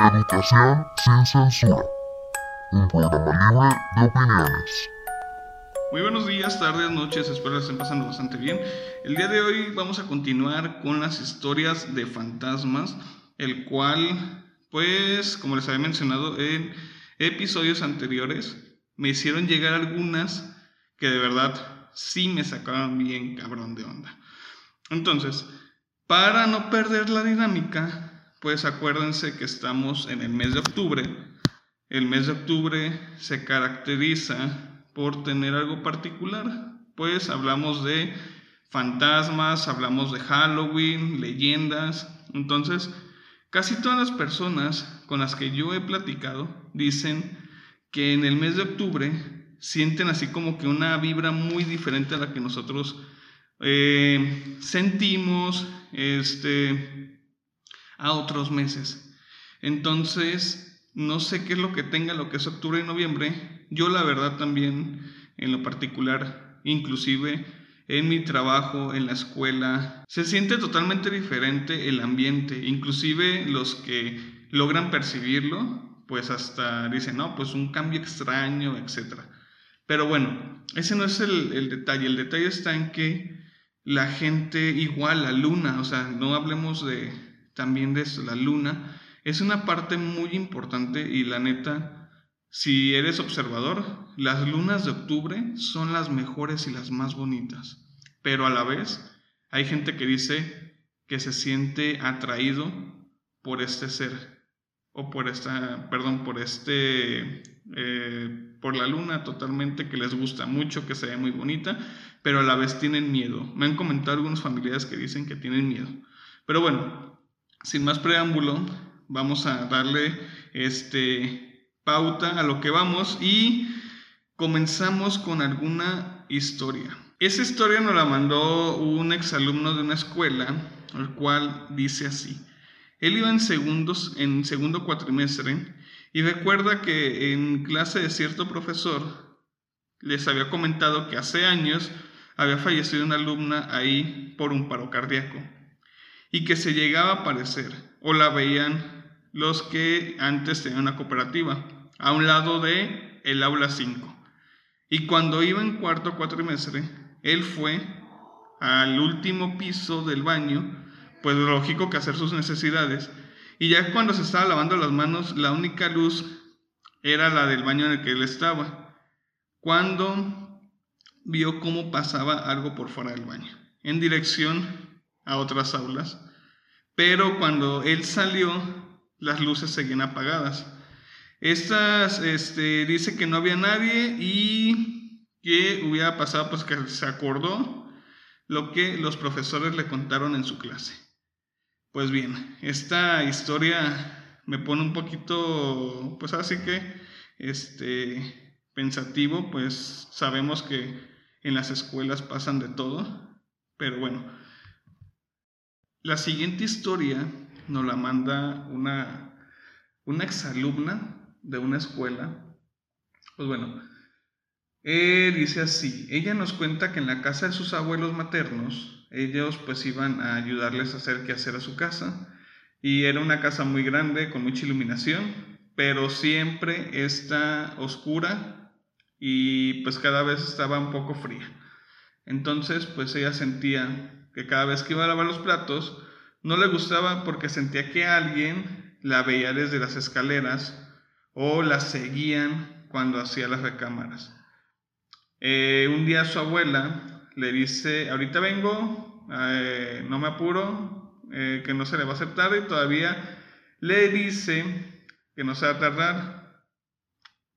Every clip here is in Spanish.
Educación sin censura. Un programa libre de opiniones. Muy buenos días, tardes, noches, espero que estén pasando bastante bien. El día de hoy vamos a continuar con las historias de fantasmas, el cual, pues, como les había mencionado en episodios anteriores, me hicieron llegar algunas que de verdad sí me sacaron bien cabrón de onda. Entonces, para no perder la dinámica, pues acuérdense que estamos en el mes de octubre. El mes de octubre se caracteriza por tener algo particular. Pues hablamos de fantasmas, hablamos de Halloween, leyendas. Entonces, casi todas las personas con las que yo he platicado dicen que en el mes de octubre sienten así como que una vibra muy diferente a la que nosotros eh, sentimos, este, a otros meses. Entonces, no sé qué es lo que tenga lo que es octubre y noviembre. Yo la verdad también, en lo particular, inclusive en mi trabajo, en la escuela, se siente totalmente diferente el ambiente. Inclusive los que logran percibirlo, pues hasta dicen, no, pues un cambio extraño, etc. Pero bueno, ese no es el, el detalle. El detalle está en que la gente igual, la luna, o sea, no hablemos de, también de la luna, es una parte muy importante y la neta, si eres observador, las lunas de octubre son las mejores y las más bonitas, pero a la vez hay gente que dice que se siente atraído por este ser o por esta, perdón, por este, eh, por la luna totalmente que les gusta mucho, que se ve muy bonita, pero a la vez tienen miedo. Me han comentado algunos familiares que dicen que tienen miedo. Pero bueno, sin más preámbulo, vamos a darle este, pauta a lo que vamos y comenzamos con alguna historia. Esa historia nos la mandó un exalumno de una escuela, el cual dice así. Él iba en, segundos, en segundo cuatrimestre y recuerda que en clase de cierto profesor les había comentado que hace años había fallecido una alumna ahí por un paro cardíaco y que se llegaba a aparecer o la veían los que antes tenían una cooperativa a un lado de el aula 5. Y cuando iba en cuarto cuatrimestre, él fue al último piso del baño, pues lógico que hacer sus necesidades. Y ya cuando se estaba lavando las manos, la única luz era la del baño en el que él estaba. Cuando vio cómo pasaba algo por fuera del baño, en dirección a otras aulas, pero cuando él salió, las luces seguían apagadas. Estas, este, dice que no había nadie y que hubiera pasado, pues que se acordó lo que los profesores le contaron en su clase. Pues bien, esta historia me pone un poquito, pues así que, este, pensativo, pues sabemos que en las escuelas pasan de todo, pero bueno, la siguiente historia nos la manda una, exalumna de una escuela. Pues bueno, eh, dice así, ella nos cuenta que en la casa de sus abuelos maternos, ellos pues iban a ayudarles a hacer qué hacer a su casa. Y era una casa muy grande, con mucha iluminación, pero siempre está oscura y pues cada vez estaba un poco fría. Entonces pues ella sentía que cada vez que iba a lavar los platos, no le gustaba porque sentía que alguien la veía desde las escaleras o la seguían cuando hacía las recámaras. Eh, un día su abuela le dice, ahorita vengo, eh, no me apuro, eh, que no se le va a aceptar y todavía le dice que no se va a tardar.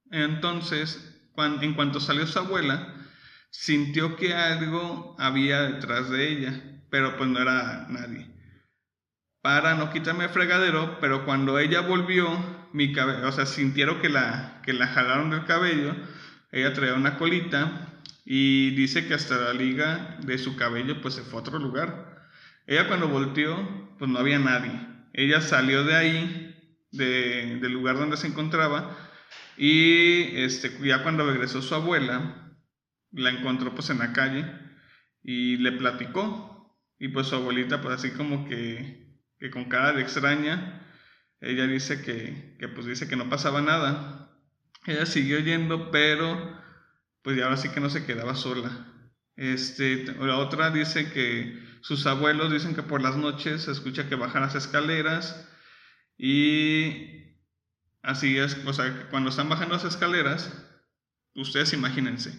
Entonces, en cuanto salió su abuela, sintió que algo había detrás de ella pero pues no era nadie. Para no quitarme el fregadero, pero cuando ella volvió, mi cabello, o sea, sintieron que la, que la jalaron del cabello, ella traía una colita y dice que hasta la liga de su cabello pues se fue a otro lugar. Ella cuando volteó, pues no había nadie. Ella salió de ahí, de, del lugar donde se encontraba, y este, ya cuando regresó su abuela, la encontró pues en la calle y le platicó y pues su abuelita, pues así como que, que con cara de extraña, ella dice que, que pues dice que no pasaba nada. Ella siguió yendo, pero pues ya ahora sí que no se quedaba sola. Este, la otra dice que sus abuelos dicen que por las noches se escucha que bajan las escaleras y así es, o sea, cuando están bajando las escaleras, ustedes imagínense,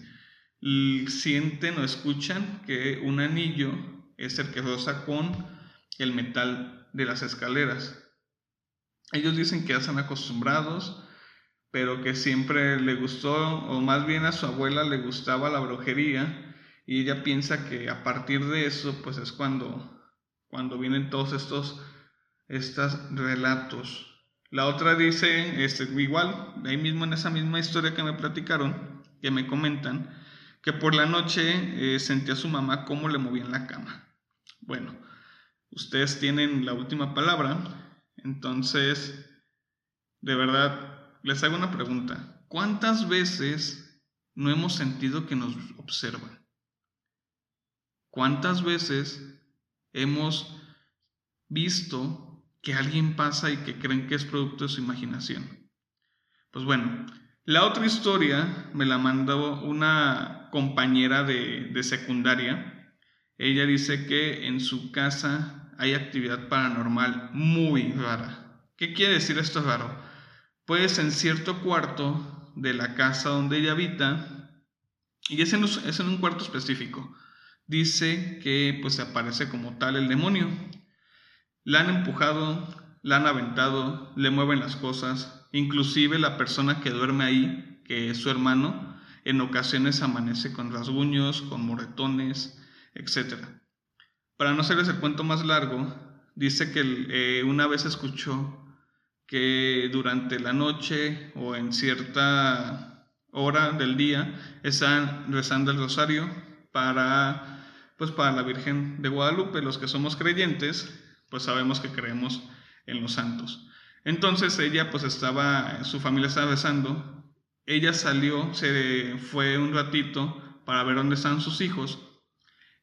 sienten o escuchan que un anillo es el que roza con el metal de las escaleras. Ellos dicen que ya están acostumbrados, pero que siempre le gustó, o más bien a su abuela le gustaba la brujería, y ella piensa que a partir de eso, pues es cuando, cuando vienen todos estos, estos relatos. La otra dice, este, igual, ahí mismo en esa misma historia que me platicaron, que me comentan, que por la noche eh, sentía a su mamá cómo le movía en la cama. Bueno, ustedes tienen la última palabra, entonces, de verdad, les hago una pregunta. ¿Cuántas veces no hemos sentido que nos observan? ¿Cuántas veces hemos visto que alguien pasa y que creen que es producto de su imaginación? Pues bueno, la otra historia me la mandó una compañera de, de secundaria. Ella dice que en su casa hay actividad paranormal muy rara. ¿Qué quiere decir esto raro? pues en cierto cuarto de la casa donde ella habita, y es en, es en un cuarto específico, dice que pues aparece como tal el demonio. La han empujado, la han aventado, le mueven las cosas, inclusive la persona que duerme ahí, que es su hermano, en ocasiones amanece con rasguños, con moretones, etc. Para no hacerles el cuento más largo, dice que eh, una vez escuchó que durante la noche o en cierta hora del día están rezando el rosario para pues para la Virgen de Guadalupe, los que somos creyentes, pues sabemos que creemos en los santos. Entonces ella pues estaba, su familia estaba rezando, ella salió, se fue un ratito para ver dónde están sus hijos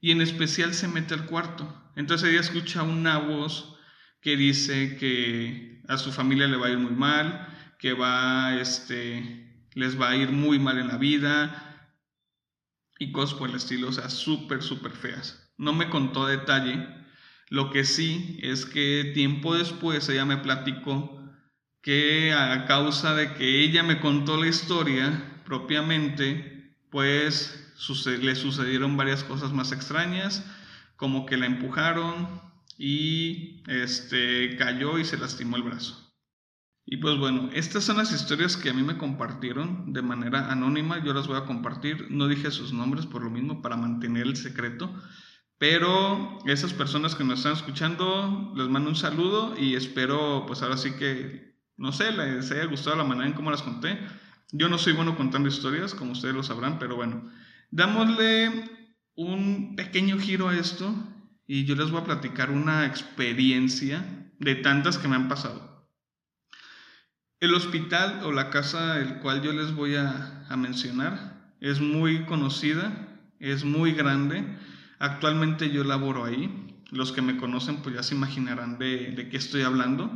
y en especial se mete al cuarto. Entonces ella escucha una voz que dice que a su familia le va a ir muy mal, que va, este, les va a ir muy mal en la vida y cosas por el estilo, o sea, súper, súper feas. No me contó detalle, lo que sí es que tiempo después ella me platicó que a causa de que ella me contó la historia propiamente, pues le sucedieron varias cosas más extrañas, como que la empujaron, y este, cayó y se lastimó el brazo. Y pues bueno, estas son las historias que a mí me compartieron de manera anónima, yo las voy a compartir, no dije sus nombres por lo mismo para mantener el secreto, pero esas personas que nos están escuchando, les mando un saludo y espero pues ahora sí que, no sé, les haya gustado la manera en cómo las conté. Yo no soy bueno contando historias, como ustedes lo sabrán, pero bueno, dámosle un pequeño giro a esto y yo les voy a platicar una experiencia de tantas que me han pasado. El hospital o la casa el cual yo les voy a, mencionar es muy conocida, es muy grande. Actualmente yo laboro ahí. Los que me conocen pues ya se imaginarán de, de qué estoy hablando.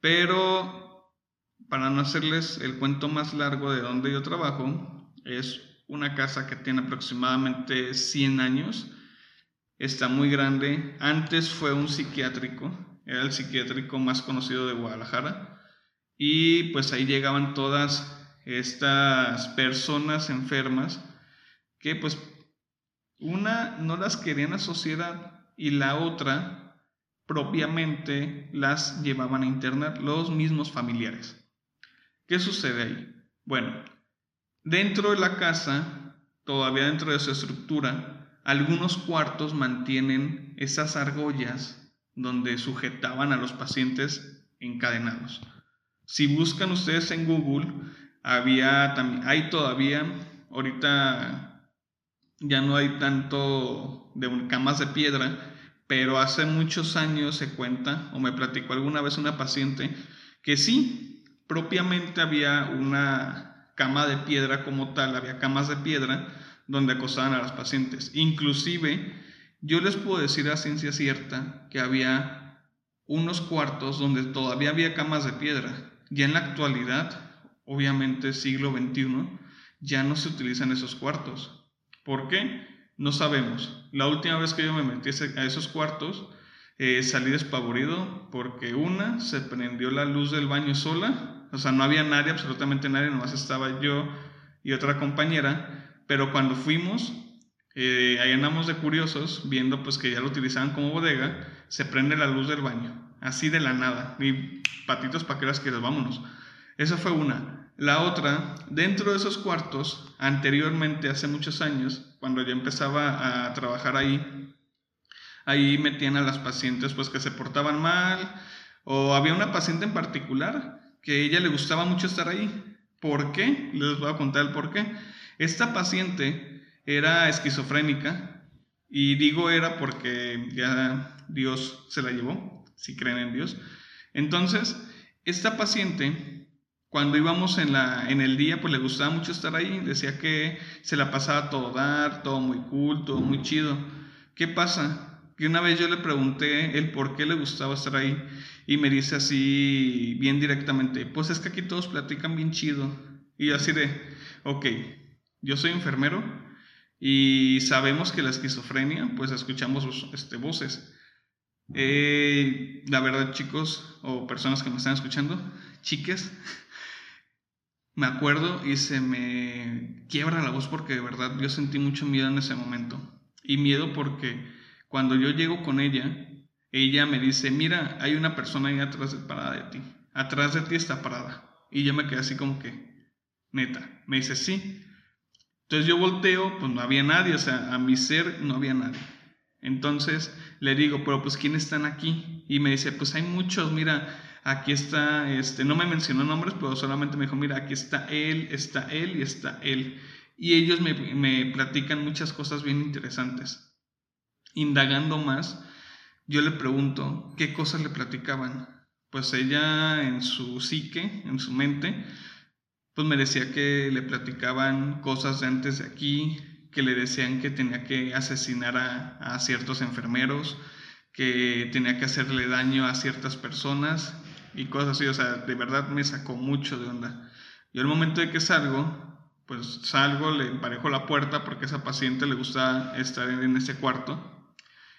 Pero para no hacerles el cuento más largo de donde yo trabajo, es una casa que tiene aproximadamente 100 años está muy grande. Antes fue un psiquiátrico, era el psiquiátrico más conocido de Guadalajara. Y pues ahí llegaban todas estas personas enfermas que pues una no las querían la sociedad y la otra propiamente las llevaban a internar los mismos familiares. ¿Qué sucede ahí? Bueno, dentro de la casa, todavía dentro de su estructura, algunos cuartos mantienen esas argollas donde sujetaban a los pacientes encadenados. Si buscan ustedes en Google, había hay todavía, ahorita ya no hay tanto de camas de piedra, pero hace muchos años se cuenta, o me platicó alguna vez una paciente, que sí, propiamente había una cama de piedra como tal, había camas de piedra, donde acosaban a las pacientes. Inclusive, yo les puedo decir a ciencia cierta que había unos cuartos donde todavía había camas de piedra. Ya en la actualidad, obviamente siglo XXI, ya no se utilizan esos cuartos. ¿Por qué? No sabemos. La última vez que yo me metí a esos cuartos, eh, salí despavorido porque una, se prendió la luz del baño sola, o sea, no había nadie, absolutamente nadie, nomás estaba yo y otra compañera, pero cuando fuimos, eh, ahí andamos de curiosos, viendo pues que ya lo utilizaban como bodega, se prende la luz del baño, así de la nada, y patitos para que las quieras, vámonos. Esa fue una. La otra, dentro de esos cuartos, anteriormente, hace muchos años, cuando yo empezaba a trabajar ahí, ahí metían a las pacientes pues que se portaban mal, o había una paciente en particular que ella le gustaba mucho estar ahí. ¿Por qué? Les voy a contar el por qué. Esta paciente era esquizofrénica y digo era porque ya Dios se la llevó, si creen en Dios. Entonces, esta paciente, cuando íbamos en, la, en el día, pues le gustaba mucho estar ahí, decía que se la pasaba todo dar, todo muy cool, todo muy chido. ¿Qué pasa? Que una vez yo le pregunté el por qué le gustaba estar ahí y me dice así bien directamente, pues es que aquí todos platican bien chido. Y así de, ok, yo soy enfermero, y sabemos que la esquizofrenia, pues escuchamos este, voces. Eh, la verdad, chicos, o personas que me están escuchando, chiques, me acuerdo y se me quiebra la voz porque de verdad yo sentí mucho miedo en ese momento. Y miedo porque cuando yo llego con ella, ella me dice, mira, hay una persona ahí atrás de, parada de ti. Atrás de ti está parada. Y yo me quedé así como que, neta. Me dice, sí. Entonces yo volteo, pues no había nadie, o sea, a mi ser no había nadie. Entonces le digo, pero pues ¿quiénes están aquí? Y me dice, pues hay muchos, mira, aquí está, este, no me mencionó nombres, pero solamente me dijo, mira, aquí está él, está él y está él. Y ellos me, me platican muchas cosas bien interesantes. Indagando más, yo le pregunto, ¿qué cosas le platicaban? Pues ella en su psique, en su mente, pues me decía que le platicaban cosas de antes de aquí, que le decían que tenía que asesinar a, ciertos enfermeros, que tenía que hacerle daño a ciertas personas y cosas así. O sea, de verdad me sacó mucho de onda. Yo al momento de que salgo, pues salgo, le emparejo la puerta porque a esa paciente le gusta estar en ese cuarto.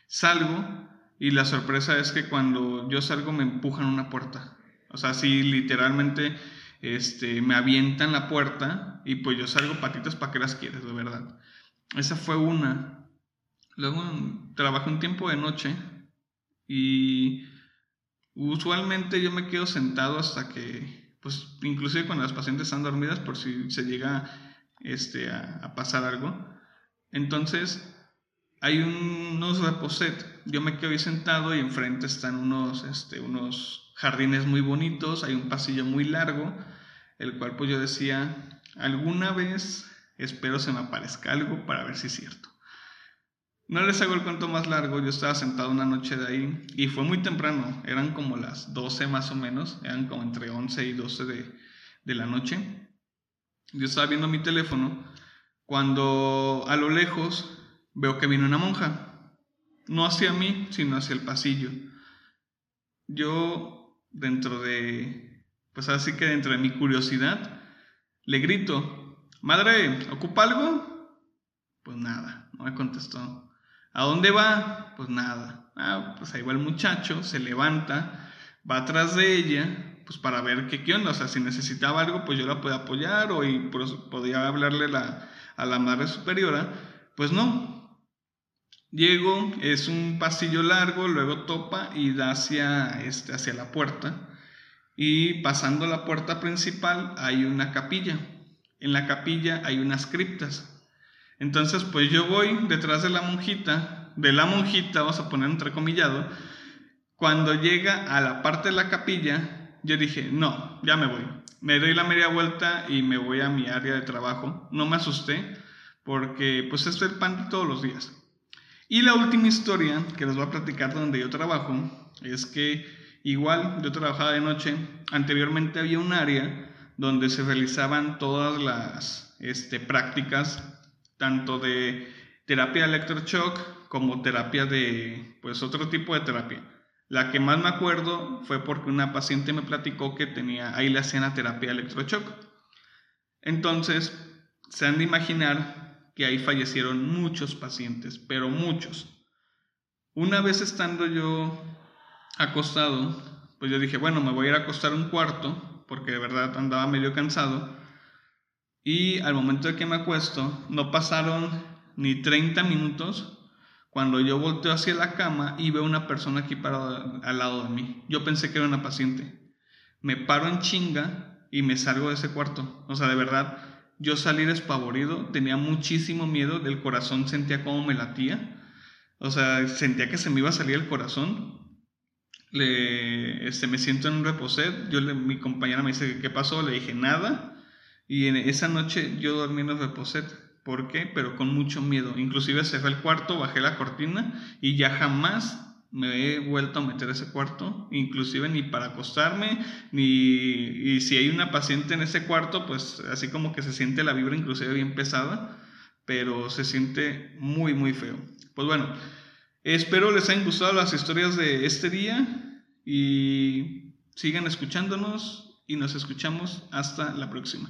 Salgo y la sorpresa es que cuando yo salgo me empujan una puerta. O sea, sí, literalmente este, me avientan la puerta y pues yo salgo patitas para que las quieres, de verdad. Esa fue una. Luego trabajé un tiempo de noche y usualmente yo me quedo sentado hasta que, pues inclusive cuando las pacientes están dormidas por si se llega este, a, pasar algo. Entonces hay unos reposet, yo me quedo ahí sentado y enfrente están unos, este, unos jardines muy bonitos, hay un pasillo muy largo, el cual pues yo decía, alguna vez espero se me aparezca algo para ver si es cierto. No les hago el cuento más largo, yo estaba sentado una noche de ahí y fue muy temprano, eran como las 12 más o menos, eran como entre 11 y 12 de, de la noche. Yo estaba viendo mi teléfono cuando a lo lejos veo que viene una monja, no hacia mí, sino hacia el pasillo. Yo dentro de, pues así que dentro de mi curiosidad, le grito, madre, ¿ocupa algo? Pues nada, no me contestó. ¿A dónde va? Pues nada. Ah, pues ahí va el muchacho, se levanta, va atrás de ella, pues para ver qué, qué onda, o sea, si necesitaba algo, pues yo la podía apoyar o y, pues, podía hablarle la, a la madre superiora, pues no, Llego, es un pasillo largo, luego topa y da hacia, este, hacia la puerta. Y pasando la puerta principal hay una capilla. En la capilla hay unas criptas. Entonces, pues yo voy detrás de la monjita, de la monjita, vamos a poner entrecomillado. Cuando llega a la parte de la capilla, yo dije, no, ya me voy. Me doy la media vuelta y me voy a mi área de trabajo. No me asusté porque pues es el pan todos los días. Y la última historia que les voy a platicar donde yo trabajo es que igual yo trabajaba de noche, anteriormente había un área donde se realizaban todas las este, prácticas, tanto de terapia electroshock como terapia de, pues otro tipo de terapia. La que más me acuerdo fue porque una paciente me platicó que tenía, ahí la terapia electrochoc. Entonces, se han de imaginar que ahí fallecieron muchos pacientes, pero muchos. Una vez estando yo acostado, pues yo dije, bueno, me voy a ir a acostar un cuarto, porque de verdad andaba medio cansado. Y al momento de que me acuesto, no pasaron ni 30 minutos cuando yo volteo hacia la cama y veo una persona aquí parada al lado de mí. Yo pensé que era una paciente. Me paro en chinga y me salgo de ese cuarto. O sea, de verdad, yo salí despavorido, tenía muchísimo miedo, del corazón sentía como me latía. O sea, sentía que se me iba a salir el corazón. Le, este, me siento en un reposet. Yo mi compañera me dice, ¿qué pasó? Le dije, nada. Y en esa noche yo dormí en el reposet. ¿Por qué? Pero con mucho miedo. Inclusive cerré el cuarto, bajé la cortina y ya jamás me he vuelto a meter a ese cuarto, inclusive ni para acostarme, ni y si hay una paciente en ese cuarto, pues así como que se siente la vibra inclusive bien pesada, pero se siente muy muy feo. Pues bueno, espero les hayan gustado las historias de este día y sigan escuchándonos y nos escuchamos hasta la próxima.